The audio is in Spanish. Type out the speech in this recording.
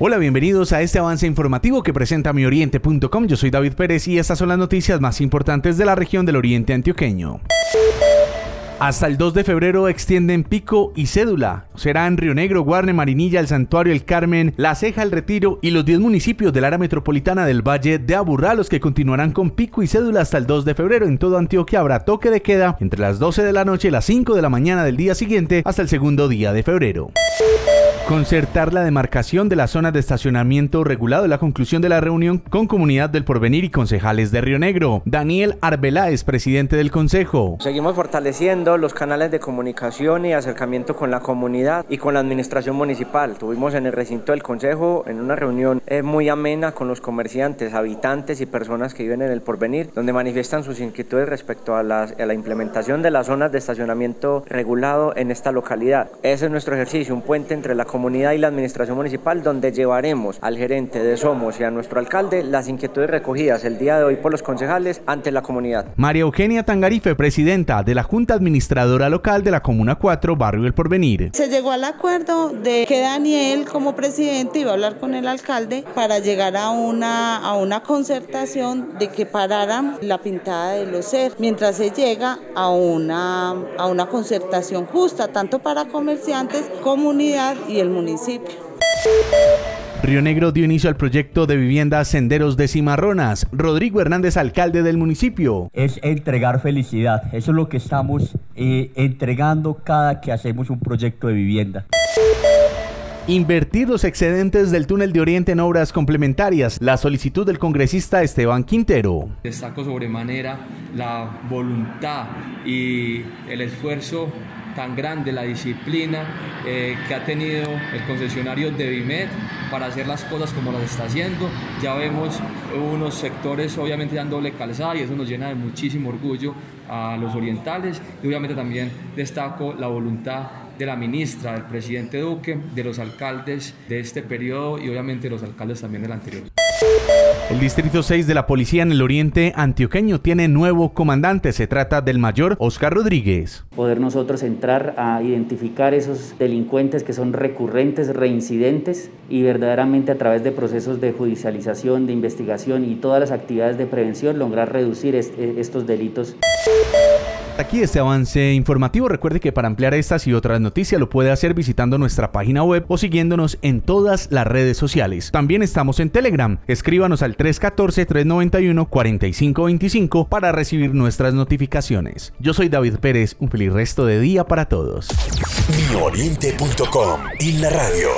Hola, bienvenidos a este avance informativo que presenta mioriente.com. Yo soy David Pérez y estas son las noticias más importantes de la región del Oriente Antioqueño. Hasta el 2 de febrero extienden pico y cédula. Será en Río Negro, Guarne, Marinilla, El Santuario, El Carmen, La Ceja, El Retiro y los 10 municipios del área metropolitana del Valle de Aburrá, los que continuarán con pico y cédula hasta el 2 de febrero. En todo Antioquia habrá toque de queda entre las 12 de la noche y las 5 de la mañana del día siguiente hasta el segundo día de febrero. Concertar la demarcación de la zona de estacionamiento regulado la conclusión de la reunión con Comunidad del Porvenir y concejales de Río Negro. Daniel es presidente del Consejo. Seguimos fortaleciendo los canales de comunicación y acercamiento con la comunidad y con la administración municipal. Tuvimos en el recinto del Consejo en una reunión eh, muy amena con los comerciantes, habitantes y personas que viven en el Porvenir, donde manifiestan sus inquietudes respecto a, la implementación de las zonas de estacionamiento regulado en esta localidad. Ese es nuestro ejercicio, un puente entre la comunidad y la administración municipal donde llevaremos al gerente de Somos y a nuestro alcalde las inquietudes recogidas el día de hoy por los concejales ante la comunidad. María Eugenia Tangarife, presidenta de la Junta Administradora Local de la Comuna 4, Barrio El Porvenir. Se llegó al acuerdo de que Daniel como presidente iba a hablar con el alcalde para llegar a una, a una concertación de que pararan la pintada de los ser mientras se llega a una, a una concertación justa tanto para comerciantes, comunidad y el municipio. Río Negro dio inicio al proyecto de vivienda Senderos de Cimarronas. Rodrigo Hernández, alcalde del municipio. Es entregar felicidad. Eso es lo que estamos eh, entregando cada que hacemos un proyecto de vivienda. Invertir los excedentes del túnel de Oriente en obras complementarias. La solicitud del congresista Esteban Quintero. Destaco sobremanera la voluntad y el esfuerzo tan grande, la disciplina eh, que ha tenido el concesionario de Bimet para hacer las cosas como las está haciendo. Ya vemos unos sectores obviamente dan doble calzada y eso nos llena de muchísimo orgullo a los orientales y obviamente también destaco la voluntad de la ministra, del presidente Duque, de los alcaldes de este periodo y obviamente los alcaldes también del anterior. El Distrito 6 de la Policía en el Oriente Antioqueño tiene nuevo comandante. Se trata del mayor Oscar Rodríguez. Poder nosotros entrar a identificar esos delincuentes que son recurrentes, reincidentes y verdaderamente a través de procesos de judicialización, de investigación y todas las actividades de prevención lograr reducir estos delitos. Aquí este avance informativo. Recuerde que para ampliar estas y otras noticias lo puede hacer visitando nuestra página web o siguiéndonos en todas las redes sociales. También estamos en Telegram. Escríbanos al 314-391-4525 para recibir nuestras notificaciones. Yo soy David Pérez. Un feliz resto de día para todos. Mioriente.com y la radio.